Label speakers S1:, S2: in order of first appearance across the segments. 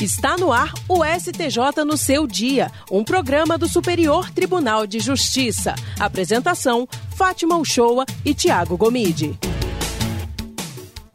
S1: Está no ar o STJ no seu dia, um programa do Superior Tribunal de Justiça. Apresentação: Fátima Uchoa e Tiago Gomide.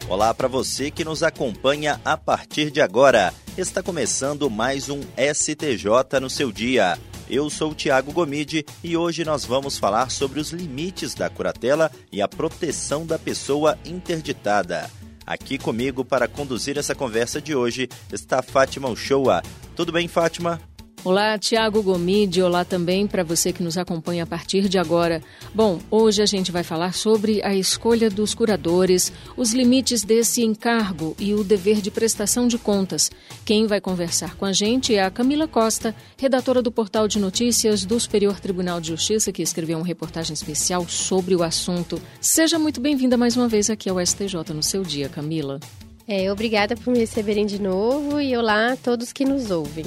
S2: Olá para você que nos acompanha a partir de agora. Está começando mais um STJ no seu dia. Eu sou Tiago Gomide e hoje nós vamos falar sobre os limites da curatela e a proteção da pessoa interditada. Aqui comigo para conduzir essa conversa de hoje está Fátima Uchoa. Tudo bem, Fátima?
S3: Olá, Tiago Gomide. Olá também para você que nos acompanha a partir de agora. Bom, hoje a gente vai falar sobre a escolha dos curadores, os limites desse encargo e o dever de prestação de contas. Quem vai conversar com a gente é a Camila Costa, redatora do portal de notícias do Superior Tribunal de Justiça, que escreveu uma reportagem especial sobre o assunto. Seja muito bem-vinda mais uma vez aqui ao STJ no seu dia, Camila.
S4: É, obrigada por me receberem de novo e olá a todos que nos ouvem.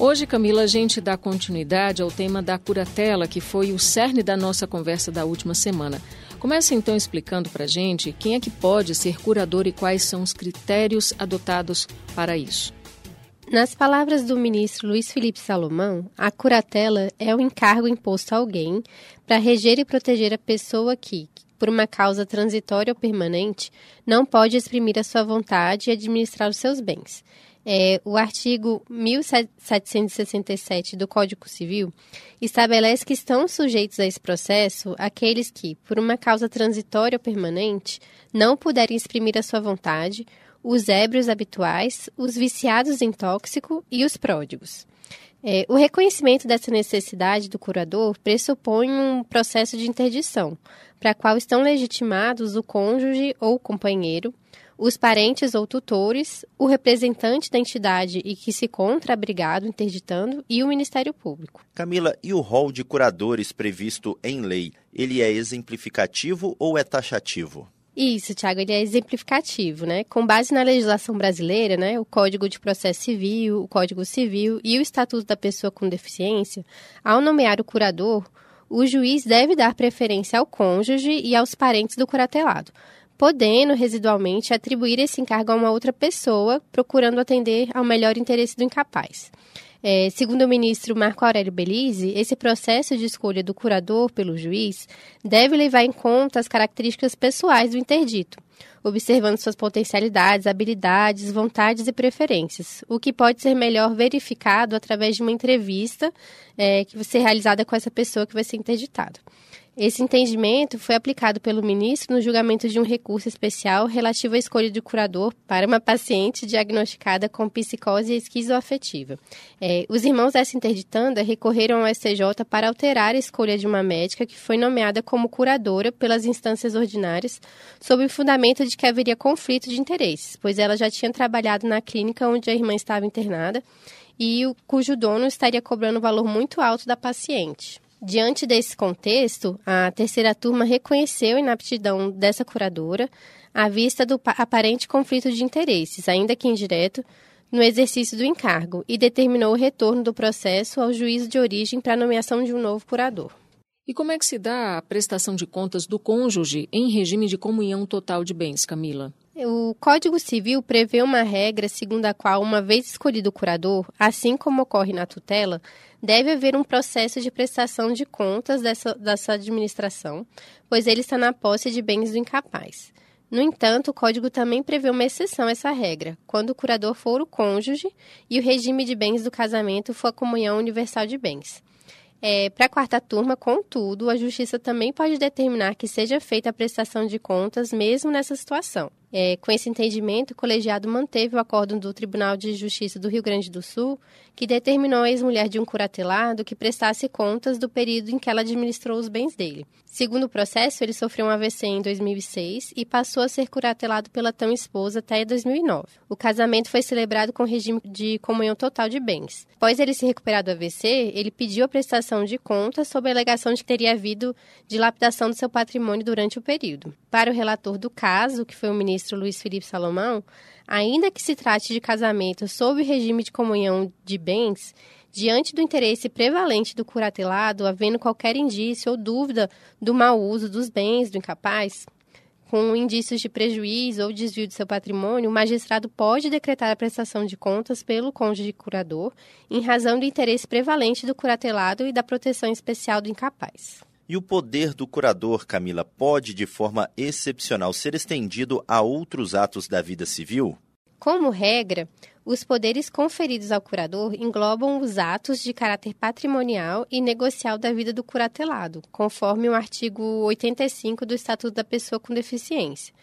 S3: Hoje, Camila, a gente dá continuidade ao tema da curatela, que foi o cerne da nossa conversa da última semana. Começa então explicando para a gente quem é que pode ser curador e quais são os critérios adotados para isso.
S4: Nas palavras do ministro Luiz Felipe Salomão, a curatela é o encargo imposto a alguém para reger e proteger a pessoa que, por uma causa transitória ou permanente, não pode exprimir a sua vontade e administrar os seus bens. É, o artigo 1767 do Código Civil estabelece que estão sujeitos a esse processo aqueles que, por uma causa transitória ou permanente, não puderem exprimir a sua vontade, os ébrios habituais, os viciados em tóxico e os pródigos. É, o reconhecimento dessa necessidade do curador pressupõe um processo de interdição, para qual estão legitimados o cônjuge ou companheiro, os parentes ou tutores, o representante da entidade e que se contra abrigado interditando e o Ministério Público.
S2: Camila, e o rol de curadores previsto em lei, ele é exemplificativo ou é taxativo?
S4: Isso, Tiago, ele é exemplificativo, né? Com base na legislação brasileira, né, o Código de Processo Civil, o Código Civil e o Estatuto da Pessoa com Deficiência, ao nomear o curador, o juiz deve dar preferência ao cônjuge e aos parentes do curatelado, podendo residualmente atribuir esse encargo a uma outra pessoa, procurando atender ao melhor interesse do incapaz. É, segundo o ministro Marco Aurélio Belize, esse processo de escolha do curador pelo juiz deve levar em conta as características pessoais do interdito, observando suas potencialidades, habilidades, vontades e preferências, o que pode ser melhor verificado através de uma entrevista é, que vai ser realizada com essa pessoa que vai ser interditada. Esse entendimento foi aplicado pelo ministro no julgamento de um recurso especial relativo à escolha de curador para uma paciente diagnosticada com psicose esquizoafetiva. É, os irmãos dessa interditanda recorreram ao STJ para alterar a escolha de uma médica que foi nomeada como curadora pelas instâncias ordinárias, sob o fundamento de que haveria conflito de interesses, pois ela já tinha trabalhado na clínica onde a irmã estava internada e o, cujo dono estaria cobrando um valor muito alto da paciente. Diante desse contexto, a terceira turma reconheceu a inaptidão dessa curadora à vista do aparente conflito de interesses, ainda que indireto, no exercício do encargo e determinou o retorno do processo ao juízo de origem para a nomeação de um novo curador.
S3: E como é que se dá a prestação de contas do cônjuge em regime de comunhão total de bens, Camila?
S4: O Código Civil prevê uma regra segundo a qual, uma vez escolhido o curador, assim como ocorre na tutela, deve haver um processo de prestação de contas dessa, dessa administração, pois ele está na posse de bens do incapaz. No entanto, o Código também prevê uma exceção a essa regra, quando o curador for o cônjuge e o regime de bens do casamento for a comunhão universal de bens. É, Para a quarta turma, contudo, a Justiça também pode determinar que seja feita a prestação de contas mesmo nessa situação. É, com esse entendimento, o colegiado manteve o acordo do Tribunal de Justiça do Rio Grande do Sul, que determinou à ex-mulher de um curatelado que prestasse contas do período em que ela administrou os bens dele. Segundo o processo, ele sofreu um AVC em 2006 e passou a ser curatelado pela tão esposa até 2009. O casamento foi celebrado com regime de comunhão total de bens. Após ele se recuperar do AVC, ele pediu a prestação de contas sob a alegação de que teria havido dilapidação do seu patrimônio durante o período. Para o relator do caso, que foi o ministro Luiz Felipe Salomão, ainda que se trate de casamento sob regime de comunhão de bens, diante do interesse prevalente do curatelado, havendo qualquer indício ou dúvida do mau uso dos bens do incapaz, com indícios de prejuízo ou desvio de seu patrimônio, o magistrado pode decretar a prestação de contas pelo cônjuge curador em razão do interesse prevalente do curatelado e da proteção especial do incapaz.
S2: E o poder do curador, Camila, pode, de forma excepcional, ser estendido a outros atos da vida civil?
S4: Como regra, os poderes conferidos ao curador englobam os atos de caráter patrimonial e negocial da vida do curatelado, conforme o artigo 85 do Estatuto da Pessoa com Deficiência.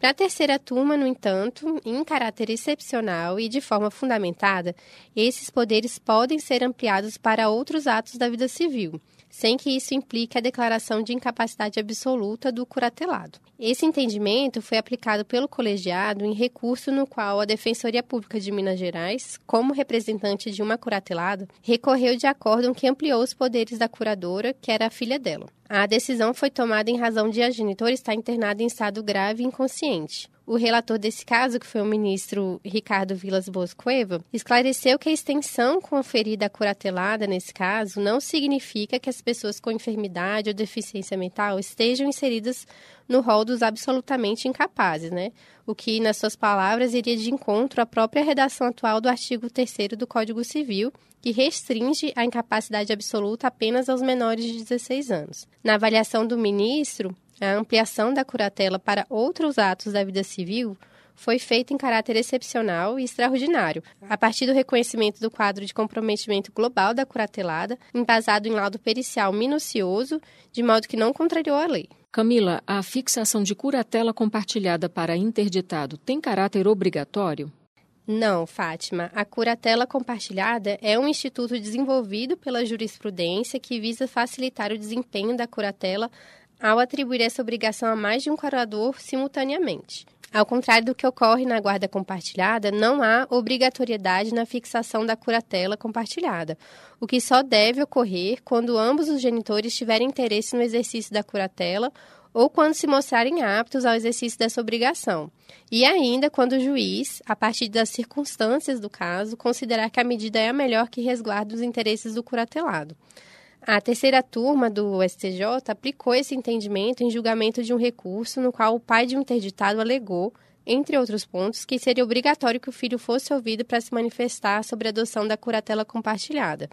S4: Para a terceira turma, no entanto, em caráter excepcional e de forma fundamentada, esses poderes podem ser ampliados para outros atos da vida civil, sem que isso implique a declaração de incapacidade absoluta do curatelado. Esse entendimento foi aplicado pelo colegiado em recurso no qual a Defensoria Pública de Minas Gerais, como representante de uma curatelada, recorreu de acórdão que ampliou os poderes da curadora, que era a filha dela. A decisão foi tomada em razão de a genitora estar internada em estado grave e inconsciente. O relator desse caso, que foi o ministro Ricardo Vilas Boas Cueva, esclareceu que a extensão conferida à curatelada nesse caso não significa que as pessoas com enfermidade ou deficiência mental estejam inseridas no rol dos absolutamente incapazes, né? O que, nas suas palavras, iria de encontro à própria redação atual do artigo 3 do Código Civil, que restringe a incapacidade absoluta apenas aos menores de 16 anos. Na avaliação do ministro, a ampliação da curatela para outros atos da vida civil foi feita em caráter excepcional e extraordinário, a partir do reconhecimento do quadro de comprometimento global da curatelada, embasado em laudo pericial minucioso, de modo que não contrariou a lei.
S3: Camila, a fixação de curatela compartilhada para interditado tem caráter obrigatório?
S4: Não, Fátima. A curatela compartilhada é um instituto desenvolvido pela jurisprudência que visa facilitar o desempenho da curatela ao atribuir essa obrigação a mais de um curador simultaneamente. Ao contrário do que ocorre na guarda compartilhada, não há obrigatoriedade na fixação da curatela compartilhada, o que só deve ocorrer quando ambos os genitores tiverem interesse no exercício da curatela ou quando se mostrarem aptos ao exercício dessa obrigação, e ainda quando o juiz, a partir das circunstâncias do caso, considerar que a medida é a melhor que resguarda os interesses do curatelado. A terceira turma do STJ aplicou esse entendimento em julgamento de um recurso no qual o pai de um interditado alegou, entre outros pontos, que seria obrigatório que o filho fosse ouvido para se manifestar sobre a adoção da curatela compartilhada.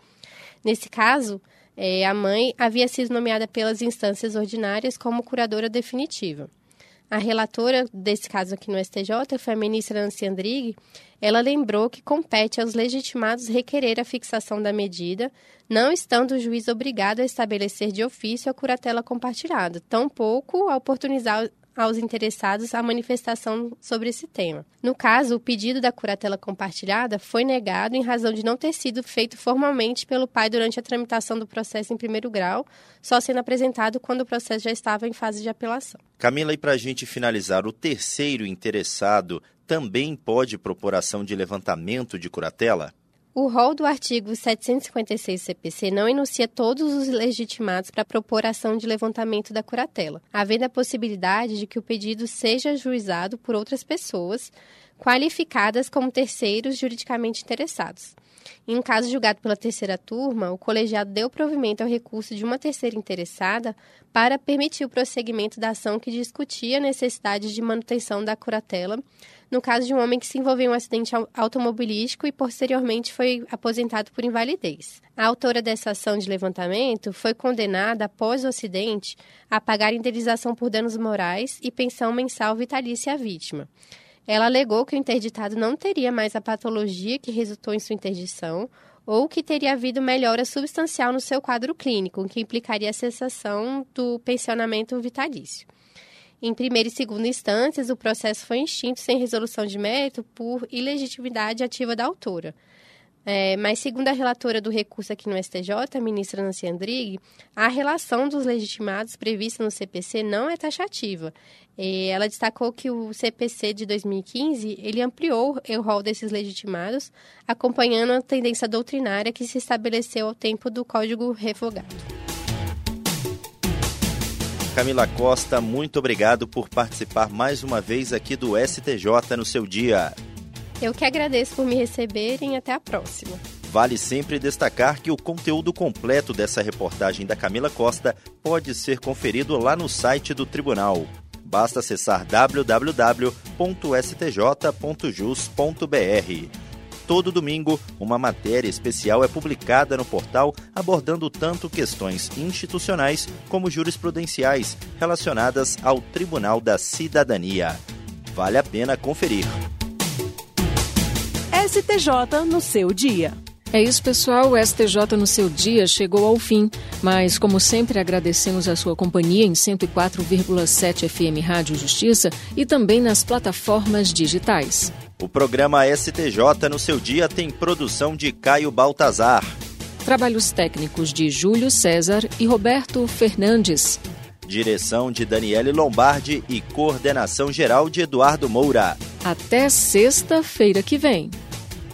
S4: Nesse caso, é, a mãe havia sido nomeada pelas instâncias ordinárias como curadora definitiva. A relatora desse caso aqui no STJ foi a ministra Nancy Andrighi. Ela lembrou que compete aos legitimados requerer a fixação da medida, não estando o juiz obrigado a estabelecer de ofício a curatela compartilhada, tampouco a oportunizar aos interessados a manifestação sobre esse tema. No caso, o pedido da curatela compartilhada foi negado em razão de não ter sido feito formalmente pelo pai durante a tramitação do processo em primeiro grau, só sendo apresentado quando o processo já estava em fase de apelação.
S2: Camila, e para a gente finalizar, o terceiro interessado também pode propor ação de levantamento de curatela?
S4: O rol do artigo 756 CPC não enuncia todos os legitimados para propor ação de levantamento da curatela, havendo a possibilidade de que o pedido seja ajuizado por outras pessoas qualificadas como terceiros juridicamente interessados. Em um caso julgado pela terceira turma, o colegiado deu provimento ao recurso de uma terceira interessada para permitir o prosseguimento da ação que discutia a necessidade de manutenção da curatela no caso de um homem que se envolveu em um acidente automobilístico e posteriormente foi aposentado por invalidez. A autora dessa ação de levantamento foi condenada, após o acidente, a pagar indenização por danos morais e pensão mensal vitalícia à vítima. Ela alegou que o interditado não teria mais a patologia que resultou em sua interdição ou que teria havido melhora substancial no seu quadro clínico, o que implicaria a cessação do pensionamento vitalício. Em primeira e segunda instâncias, o processo foi extinto sem resolução de mérito por ilegitimidade ativa da autora. É, mas, segundo a relatora do recurso aqui no STJ, a ministra Nancy Andrighi, a relação dos legitimados prevista no CPC não é taxativa. Ela destacou que o CPC de 2015 ele ampliou o rol desses legitimados, acompanhando a tendência doutrinária que se estabeleceu ao tempo do Código Revogado.
S2: Camila Costa, muito obrigado por participar mais uma vez aqui do STJ no seu dia.
S4: Eu que agradeço por me receberem e até a próxima.
S2: Vale sempre destacar que o conteúdo completo dessa reportagem da Camila Costa pode ser conferido lá no site do tribunal Basta acessar www.stj.jus.br. Todo domingo, uma matéria especial é publicada no portal abordando tanto questões institucionais como jurisprudenciais relacionadas ao Tribunal da Cidadania. Vale a pena conferir.
S1: STJ no seu dia.
S3: É isso, pessoal. O STJ no seu dia chegou ao fim. Mas, como sempre, agradecemos a sua companhia em 104,7 FM Rádio Justiça e também nas plataformas digitais.
S2: O programa STJ no seu dia tem produção de Caio Baltazar.
S3: Trabalhos técnicos de Júlio César e Roberto Fernandes.
S2: Direção de Daniele Lombardi e coordenação geral de Eduardo Moura.
S3: Até sexta-feira que vem.